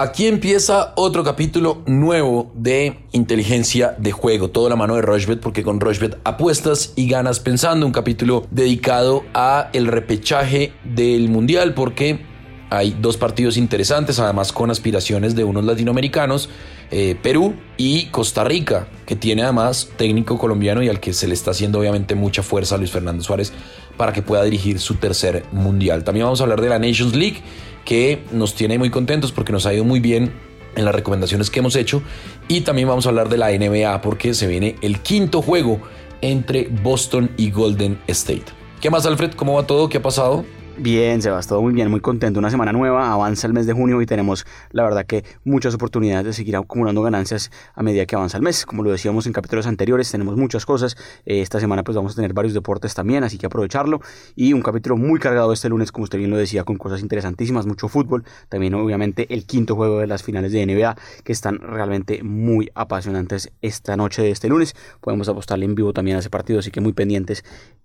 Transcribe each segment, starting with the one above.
Aquí empieza otro capítulo nuevo de inteligencia de juego. Toda la mano de Rochbet porque con Rochbet apuestas y ganas pensando. Un capítulo dedicado a el repechaje del mundial porque hay dos partidos interesantes, además con aspiraciones de unos latinoamericanos, eh, Perú y Costa Rica, que tiene además técnico colombiano y al que se le está haciendo obviamente mucha fuerza a Luis Fernando Suárez para que pueda dirigir su tercer mundial. También vamos a hablar de la Nations League que nos tiene muy contentos porque nos ha ido muy bien en las recomendaciones que hemos hecho. Y también vamos a hablar de la NBA porque se viene el quinto juego entre Boston y Golden State. ¿Qué más, Alfred? ¿Cómo va todo? ¿Qué ha pasado? Bien, Sebas, todo muy bien, muy contento. Una semana nueva, avanza el mes de junio y tenemos, la verdad, que muchas oportunidades de seguir acumulando ganancias a medida que avanza el mes. Como lo decíamos en capítulos anteriores, tenemos muchas cosas. Eh, esta semana, pues vamos a tener varios deportes también, así que aprovecharlo. Y un capítulo muy cargado este lunes, como usted bien lo decía, con cosas interesantísimas, mucho fútbol. También, obviamente, el quinto juego de las finales de NBA, que están realmente muy apasionantes esta noche de este lunes. Podemos apostarle en vivo también a ese partido, así que muy pendientes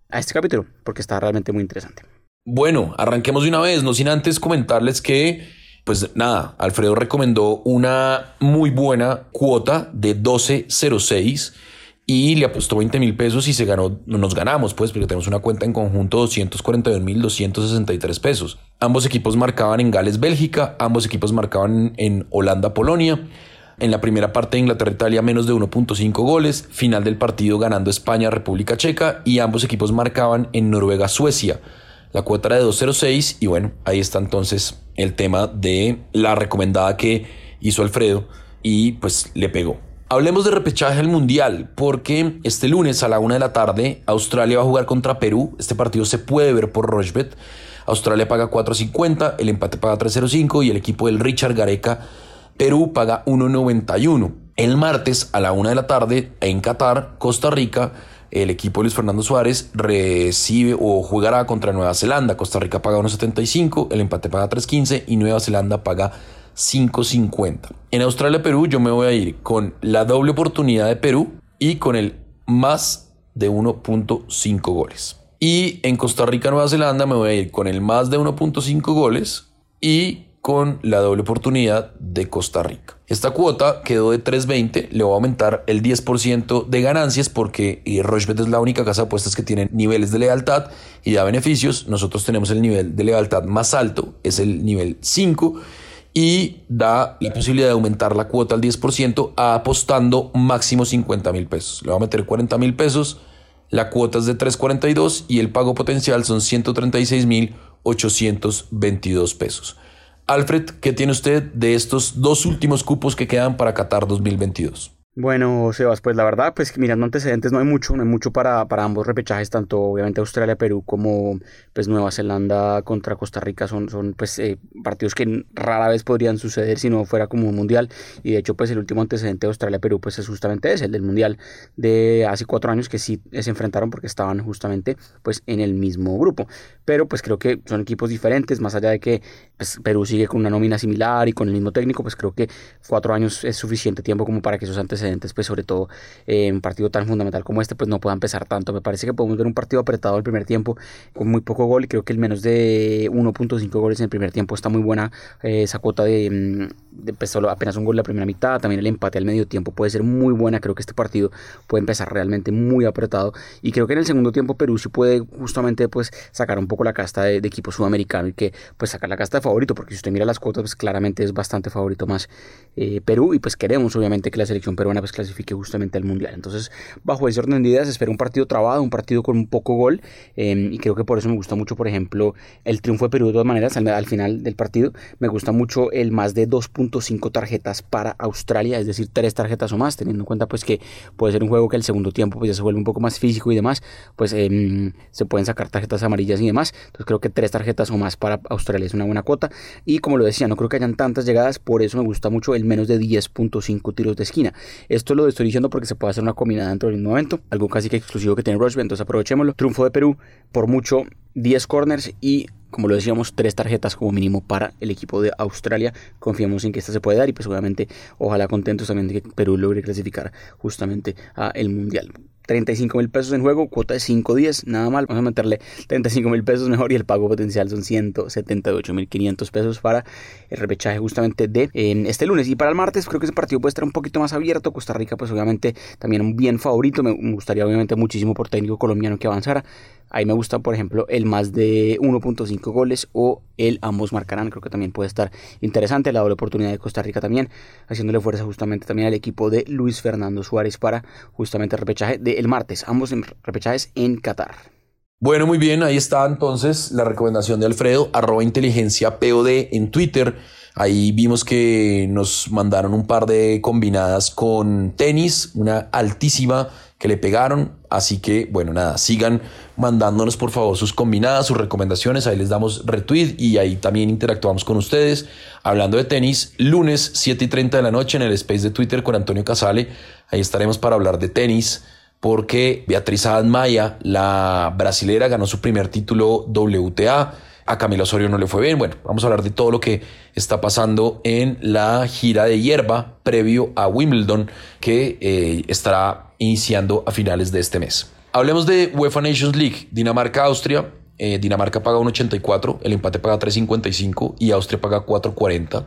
a este capítulo, porque está realmente muy interesante. Bueno, arranquemos de una vez, no sin antes comentarles que, pues nada, Alfredo recomendó una muy buena cuota de 12.06 y le apostó 20 mil pesos y se ganó, no nos ganamos pues porque tenemos una cuenta en conjunto 241 mil 263 pesos. Ambos equipos marcaban en Gales, Bélgica, ambos equipos marcaban en Holanda, Polonia. En la primera parte de Inglaterra-Italia menos de 1.5 goles, final del partido ganando España, República Checa y ambos equipos marcaban en Noruega-Suecia. La cuota era de 2.06 y bueno, ahí está entonces el tema de la recomendada que hizo Alfredo y pues le pegó. Hablemos de repechaje al Mundial, porque este lunes a la una de la tarde Australia va a jugar contra Perú. Este partido se puede ver por Rochbet. Australia paga 4.50, el empate paga 3.05 y el equipo del Richard Gareca Perú paga 1.91. El martes a la una de la tarde en Qatar, Costa Rica el equipo de Luis Fernando Suárez recibe o jugará contra Nueva Zelanda. Costa Rica paga 1.75, el empate paga 3.15 y Nueva Zelanda paga 5.50. En Australia-Perú yo me voy a ir con la doble oportunidad de Perú y con el más de 1.5 goles. Y en Costa Rica-Nueva Zelanda me voy a ir con el más de 1.5 goles y con la doble oportunidad de Costa Rica. Esta cuota quedó de 3.20, le voy a aumentar el 10% de ganancias porque Rochebet es la única casa de apuestas que tiene niveles de lealtad y da beneficios. Nosotros tenemos el nivel de lealtad más alto, es el nivel 5 y da la posibilidad de aumentar la cuota al 10% apostando máximo 50 mil pesos. Le voy a meter 40 mil pesos, la cuota es de 3.42 y el pago potencial son 136 mil 822 pesos. Alfred, ¿qué tiene usted de estos dos últimos cupos que quedan para Qatar 2022? Bueno, Sebas, pues la verdad, pues mirando antecedentes no hay mucho, no hay mucho para, para ambos repechajes, tanto obviamente Australia, Perú como pues Nueva Zelanda contra Costa Rica. Son, son pues eh, partidos que rara vez podrían suceder si no fuera como un mundial. Y de hecho pues el último antecedente de Australia-Perú pues es justamente ese, el del mundial de hace cuatro años que sí se enfrentaron porque estaban justamente pues en el mismo grupo, pero pues creo que son equipos diferentes, más allá de que pues, Perú sigue con una nómina similar y con el mismo técnico, pues creo que cuatro años es suficiente tiempo como para que esos antecedentes pues sobre todo eh, un partido tan fundamental como este, pues no pueda empezar tanto. Me parece que podemos ver un partido apretado el primer tiempo con muy poco gol y creo que el menos de 1.5 goles en el primer tiempo está muy buena eh, esa cuota de, mm, de pues, solo apenas un gol en la primera mitad, también el empate al medio tiempo puede ser muy buena, creo que este partido puede empezar realmente muy apretado y creo que en el segundo tiempo Perú sí puede justamente pues sacar un poco la casta de, equipo sudamericano y que pues sacar la casta de favorito, porque si usted mira las cuotas pues claramente es bastante favorito más eh, Perú y pues queremos obviamente que la selección peruana pues clasifique justamente al Mundial. Entonces, bajo ese orden de ideas, espero un partido trabado, un partido con un poco gol em, y creo que por eso me gusta mucho, por ejemplo, el triunfo de Perú de todas maneras al, final del partido. Me gusta mucho el más de 2.5 tarjetas para Australia, es decir, tres tarjetas o más, teniendo en cuenta pues que puede ser un juego que el segundo tiempo pues ya se vuelve un poco más físico y demás, pues em, se pueden sacar tarjetas amarillas y demás. Entonces creo que tres tarjetas o más para Australia es una buena cuota. Y como lo decía, no creo que hayan tantas llegadas, por eso me gusta mucho el menos de 10.5 tiros de esquina. Esto lo estoy diciendo porque se puede hacer una combinada dentro del mismo momento, algo casi que exclusivo que tiene Rushby, entonces aprovechémoslo. Triunfo de Perú por mucho 10 corners y como lo decíamos, tres tarjetas como mínimo para el equipo de Australia. Confiamos en que esta se puede dar y pues obviamente ojalá contentos también de que Perú logre clasificar justamente a el Mundial. 35 mil pesos en juego, cuota de 5.10, nada mal, vamos a meterle 35 mil pesos mejor y el pago potencial son 178 mil 500 pesos para el repechaje justamente de este lunes. Y para el martes creo que ese partido puede estar un poquito más abierto, Costa Rica pues obviamente también un bien favorito, me gustaría obviamente muchísimo por técnico colombiano que avanzara, Ahí me gusta, por ejemplo, el más de 1.5 goles o el ambos marcarán. Creo que también puede estar interesante. La doble oportunidad de Costa Rica también, haciéndole fuerza justamente también al equipo de Luis Fernando Suárez para justamente el repechaje del martes. Ambos repechajes en Qatar. Bueno, muy bien, ahí está entonces la recomendación de Alfredo, arroba inteligencia POD en Twitter. Ahí vimos que nos mandaron un par de combinadas con tenis, una altísima que le pegaron. Así que, bueno, nada, sigan mandándonos por favor sus combinadas, sus recomendaciones. Ahí les damos retweet y ahí también interactuamos con ustedes. Hablando de tenis, lunes 7 y 30 de la noche en el space de Twitter con Antonio Casale. Ahí estaremos para hablar de tenis porque Beatriz Maya, la brasilera, ganó su primer título WTA. A Camilo Osorio no le fue bien. Bueno, vamos a hablar de todo lo que está pasando en la gira de hierba previo a Wimbledon que eh, estará iniciando a finales de este mes. Hablemos de UEFA Nations League. Dinamarca-Austria. Eh, Dinamarca paga 1.84, el empate paga 3.55 y Austria paga 4.40.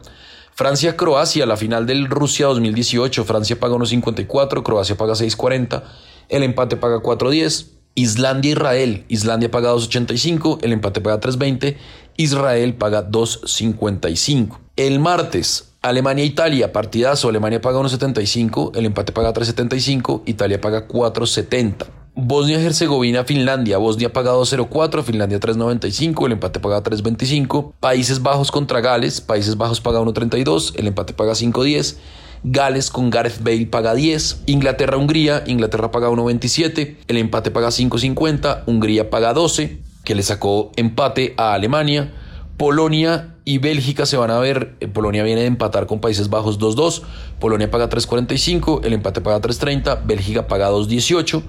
Francia-Croacia, la final del Rusia 2018. Francia paga 1.54, Croacia paga 6.40, el empate paga 4.10. Islandia-Israel, Islandia paga 2.85, el empate paga 3.20, Israel paga 2.55. El martes, Alemania-Italia, partidazo, Alemania paga 1.75, el empate paga 3.75, Italia paga 4.70. Bosnia-Herzegovina, Finlandia, Bosnia paga 2.04, Finlandia 3.95, el empate paga 3.25. Países Bajos contra Gales, Países Bajos paga 1.32, el empate paga 5.10. Gales con Gareth Bale paga 10. Inglaterra-Hungría, Inglaterra paga 1.27. El empate paga 5.50. Hungría paga 12, que le sacó empate a Alemania. Polonia y Bélgica se van a ver. Eh, Polonia viene de empatar con Países Bajos 2-2. Polonia paga 3.45. El empate paga 3.30. Bélgica paga 2.18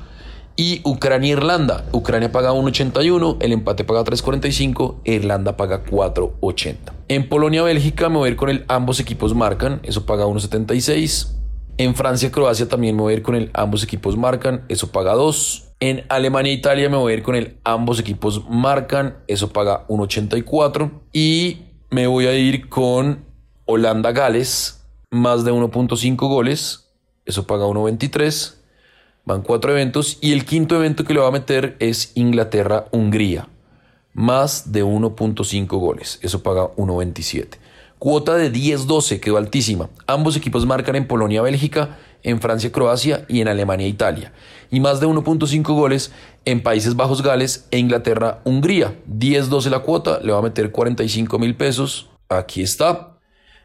y Ucrania-Irlanda. Ucrania paga 1.81, el empate paga 3.45, Irlanda paga 4.80. En Polonia-Bélgica me voy a ir con el ambos equipos marcan, eso paga 1.76. En Francia-Croacia también me voy a ir con el ambos equipos marcan, eso paga 2. En Alemania-Italia me voy a ir con el ambos equipos marcan, eso paga 1.84. Y me voy a ir con Holanda-Gales, más de 1.5 goles, eso paga 1.23. Van cuatro eventos y el quinto evento que le va a meter es Inglaterra-Hungría. Más de 1.5 goles. Eso paga 1.27. Cuota de 10-12 quedó altísima. Ambos equipos marcan en Polonia-Bélgica, en Francia-Croacia y en Alemania-Italia. Y más de 1.5 goles en Países Bajos-Gales e Inglaterra-Hungría. 10-12 la cuota, le va a meter 45 mil pesos. Aquí está.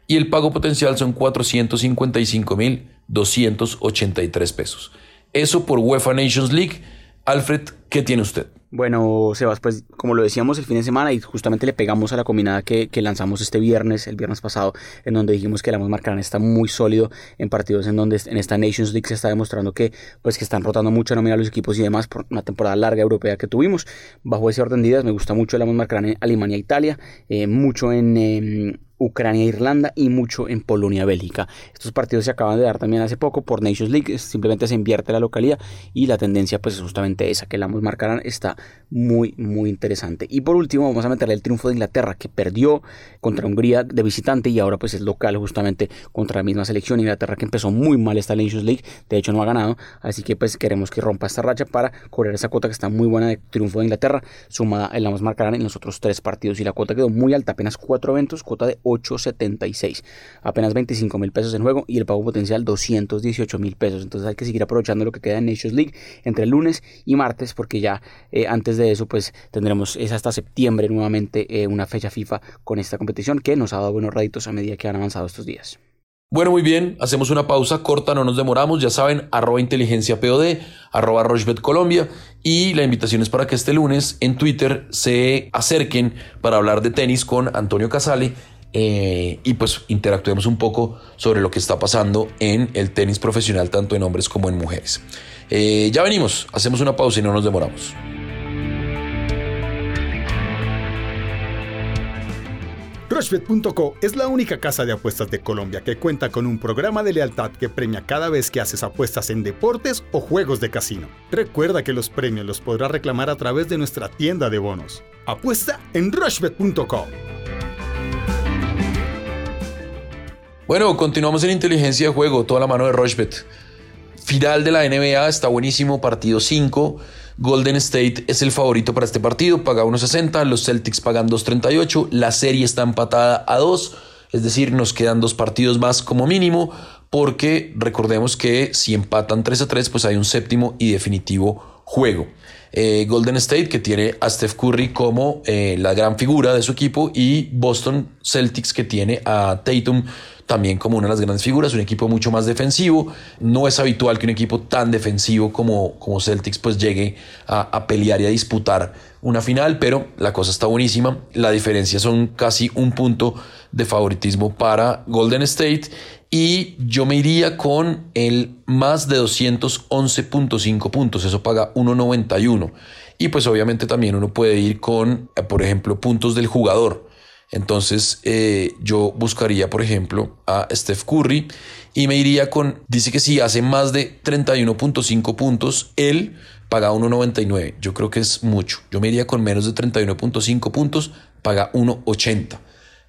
Y el pago potencial son 455 mil 283 pesos. Eso por UEFA Nations League. Alfred, ¿qué tiene usted? Bueno, Sebas, pues como lo decíamos el fin de semana y justamente le pegamos a la combinada que, lanzamos este viernes, el viernes pasado, en donde dijimos que el Amos Marcarán está muy sólido en partidos en donde en esta Nations League se está demostrando que pues que están rotando mucho nómina los equipos y demás por una temporada larga europea que tuvimos. Bajo ese orden de ideas me gusta mucho el Amos Marcarán en Alemania Italia, eh, mucho en, em, Ucrania e Irlanda y mucho en Polonia Bélgica. Estos partidos se acaban de dar también hace poco por Nations League, simplemente se invierte la localidad y la tendencia pues es justamente esa que la ambos marcarán está muy muy interesante. Y por último vamos a meterle el triunfo de Inglaterra que perdió contra Hungría de visitante y ahora pues es local justamente contra la misma selección Inglaterra que empezó muy mal esta Nations League, de hecho no ha ganado, así que pues queremos que rompa esta racha para correr esa cuota que está muy buena de triunfo de Inglaterra, sumada el ambos marcarán en los otros tres partidos y la cuota quedó muy alta, apenas cuatro eventos, cuota de 8.76. Apenas 25 mil pesos en juego y el pago potencial 218 mil pesos. Entonces hay que seguir aprovechando lo que queda en Nations League entre lunes y martes porque ya eh, antes de eso pues tendremos es hasta septiembre nuevamente eh, una fecha FIFA con esta competición que nos ha dado buenos réditos a medida que han avanzado estos días. Bueno, muy bien, hacemos una pausa corta, no nos demoramos, ya saben, arroba inteligencia POD, arroba Rochebet Colombia y la invitación es para que este lunes en Twitter se acerquen para hablar de tenis con Antonio Casale eh, y pues interactuemos un poco sobre lo que está pasando en el tenis profesional tanto en hombres como en mujeres. Eh, ya venimos, hacemos una pausa y no nos demoramos. Rushbet.co es la única casa de apuestas de Colombia que cuenta con un programa de lealtad que premia cada vez que haces apuestas en deportes o juegos de casino. Recuerda que los premios los podrás reclamar a través de nuestra tienda de bonos. Apuesta en Rushbet.co. Bueno, continuamos en inteligencia de juego, toda la mano de Rushbet. Final de la NBA, está buenísimo, partido 5. Golden State es el favorito para este partido, paga 1.60, los Celtics pagan 2.38, la serie está empatada a 2, es decir, nos quedan dos partidos más como mínimo, porque recordemos que si empatan 3 a 3, pues hay un séptimo y definitivo juego. Eh, Golden State, que tiene a Steph Curry como eh, la gran figura de su equipo, y Boston Celtics, que tiene a Tatum también como una de las grandes figuras, un equipo mucho más defensivo. No es habitual que un equipo tan defensivo como, como Celtics pues llegue a, pelear y a disputar una final, pero la cosa está buenísima. La diferencia son casi un punto de favoritismo para Golden State y yo me iría con el más de 211.5 puntos, eso paga 1.91. Y pues obviamente también uno puede ir con, eh, por ejemplo, puntos del jugador. Entonces eh, yo buscaría, por ejemplo, a Steph Curry y me iría con, dice que si hace más de 31.5 puntos, él paga 1.99. Yo creo que es mucho. Yo me iría con menos de 31.5 puntos, paga 1.80.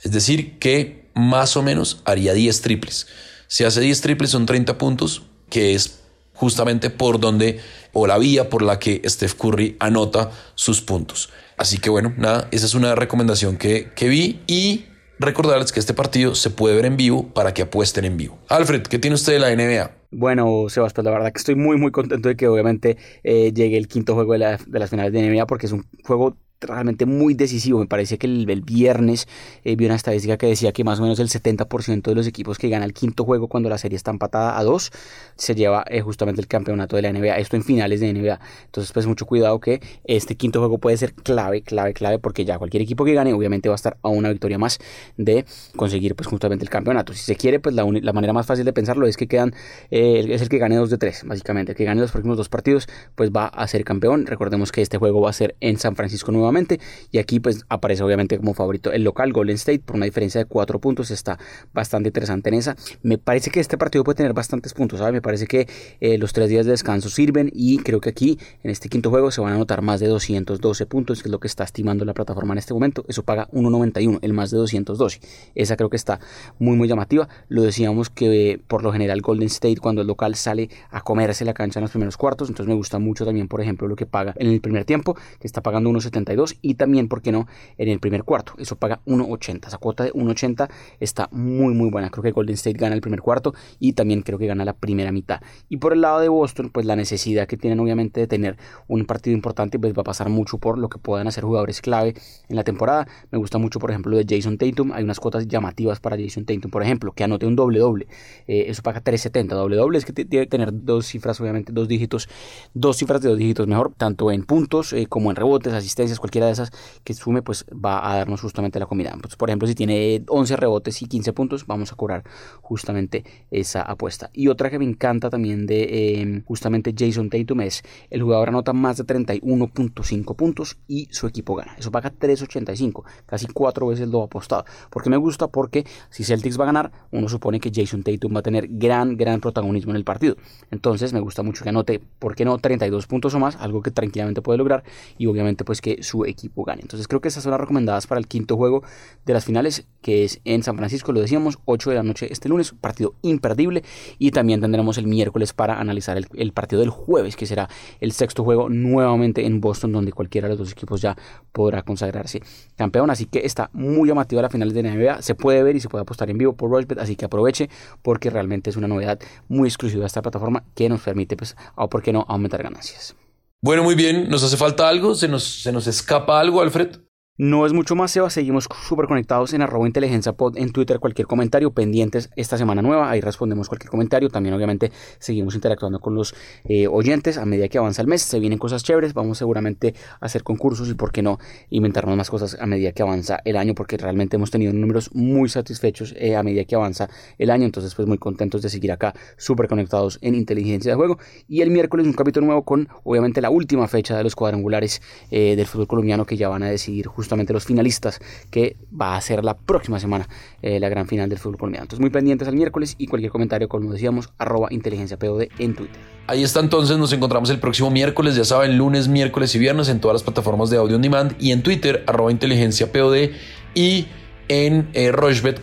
Es decir, que más o menos haría 10 triples. Si hace 10 triples son 30 puntos, que es justamente por donde o la vía por la que Steph Curry anota sus puntos. Así que bueno, nada, esa es una recomendación que, que vi y recordarles que este partido se puede ver en vivo para que apuesten en vivo. Alfred, ¿qué tiene usted de la NBA? Bueno, Sebastián, la verdad que estoy muy, muy contento de que obviamente eh, llegue el quinto juego de, la, de, las finales de NBA porque es un juego realmente muy decisivo. Me parece que el, viernes eh, vi una estadística que decía que más o menos el 70% de los equipos que ganan el quinto juego cuando la serie está empatada a dos se lleva eh, justamente el campeonato de la NBA. Esto en finales de NBA. Entonces, pues mucho cuidado que este quinto juego puede ser clave, clave, clave, porque ya cualquier equipo que gane obviamente va a estar a una victoria más de conseguir pues justamente el campeonato. Si se quiere, pues la, manera más fácil de pensarlo es que quedan, eh, es el que gane dos de tres, básicamente. El que gane los próximos dos partidos, pues va a ser campeón. Recordemos que este juego va a ser en San Francisco nuevamente y aquí pues aparece obviamente como favorito el local Golden State por una diferencia de 4 puntos. Está bastante interesante en esa. Me parece que este partido puede tener bastantes puntos, ¿sabes? Me parece que eh, los tres días de descanso sirven y creo que aquí en este quinto juego se van a anotar más de 212 puntos, que es lo que está estimando la plataforma en este momento. Eso paga 1.91, el más de 212. Esa creo que está muy muy llamativa. Lo decíamos que por lo general Golden State cuando el local sale a comerse la cancha en los primeros cuartos, entonces me gusta mucho también por ejemplo lo que paga en el primer tiempo, que está pagando 1.72 y también, ¿por qué no?, en el primer cuarto. Eso paga 1.80. Esa cuota de 1.80 está muy, muy buena. Creo que Golden State gana el primer cuarto y también creo que gana la primera mitad. Y por el lado de Boston, pues la necesidad que tienen obviamente de tener un partido importante, pues va a pasar mucho por lo que puedan hacer jugadores clave en la temporada. Me gusta mucho, por ejemplo, de Jason Tatum. Hay unas cuotas llamativas para Jason Tatum, por ejemplo, que anote un doble doble. Eh, eso paga 3.70. Doble doble es que debe tener dos cifras, obviamente, dos dígitos, dos cifras de dos dígitos mejor, tanto en puntos eh, como en rebotes, asistencias, cualquiera de esas que sume, pues va a darnos justamente la comida. Pues, por ejemplo, si tiene 11 rebotes y 15 puntos, vamos a cobrar justamente esa apuesta. Y otra que me encanta también de eh, justamente Jason Tatum es el jugador anota más de 31.5 puntos y su equipo gana. Eso paga 3.85, casi cuatro veces lo apostado. porque me gusta? Porque si Celtics va a ganar, uno supone que Jason Tatum va a tener gran, gran protagonismo en el partido. Entonces me gusta mucho que anote, ¿por qué no? 32 puntos o más, algo que tranquilamente puede lograr y obviamente pues que su equipo gane. Entonces creo que esas son las recomendadas para el quinto juego de las finales, que es en San Francisco, lo decíamos, 8 de la noche este lunes, partido imperdible. Y también tendremos el miércoles para analizar el, el partido del jueves, que será el sexto juego nuevamente en Boston, donde cualquiera de los dos equipos ya podrá consagrarse campeón. Así que está muy llamativa la final de NBA, se puede ver y se puede apostar en vivo por Rushbet, así que aproveche porque realmente es una novedad muy exclusiva de esta plataforma que nos permite, pues, o por qué no, aumentar ganancias. Bueno, muy bien. ¿Nos hace falta algo? ¿Se nos, se nos escapa algo, Alfred? No es mucho más, Seba. Seguimos súper conectados en arroba inteligencia pod en Twitter. Cualquier comentario pendientes esta semana nueva. Ahí respondemos cualquier comentario. También, obviamente, seguimos interactuando con los eh, oyentes a medida que avanza el mes. Se vienen cosas chéveres. Vamos seguramente a hacer concursos y, por qué no, inventarnos más cosas a medida que avanza el año, porque realmente hemos tenido números muy satisfechos eh, a medida que avanza el año. Entonces, pues muy contentos de seguir acá súper conectados en inteligencia de juego. Y el miércoles un capítulo nuevo con, obviamente, la última fecha de los cuadrangulares eh, del fútbol colombiano que ya van a decidir justamente justamente los finalistas, que va a ser la próxima semana eh, la gran final del fútbol colombiano. Entonces muy pendientes al miércoles y cualquier comentario, como decíamos, arroba inteligencia POD en Twitter. Ahí está entonces, nos encontramos el próximo miércoles, ya saben, lunes, miércoles y viernes en todas las plataformas de audio on demand y en Twitter, arroba inteligencia POD y en eh,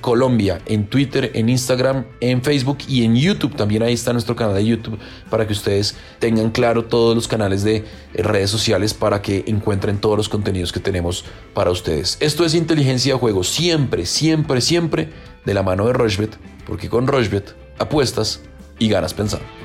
Colombia, en Twitter, en Instagram, en Facebook y en YouTube. También ahí está nuestro canal de YouTube para que ustedes tengan claro todos los canales de eh, redes sociales para que encuentren todos los contenidos que tenemos para ustedes. Esto es inteligencia de juego, siempre, siempre, siempre de la mano de Rochebet, porque con Rochebet apuestas y ganas pensando.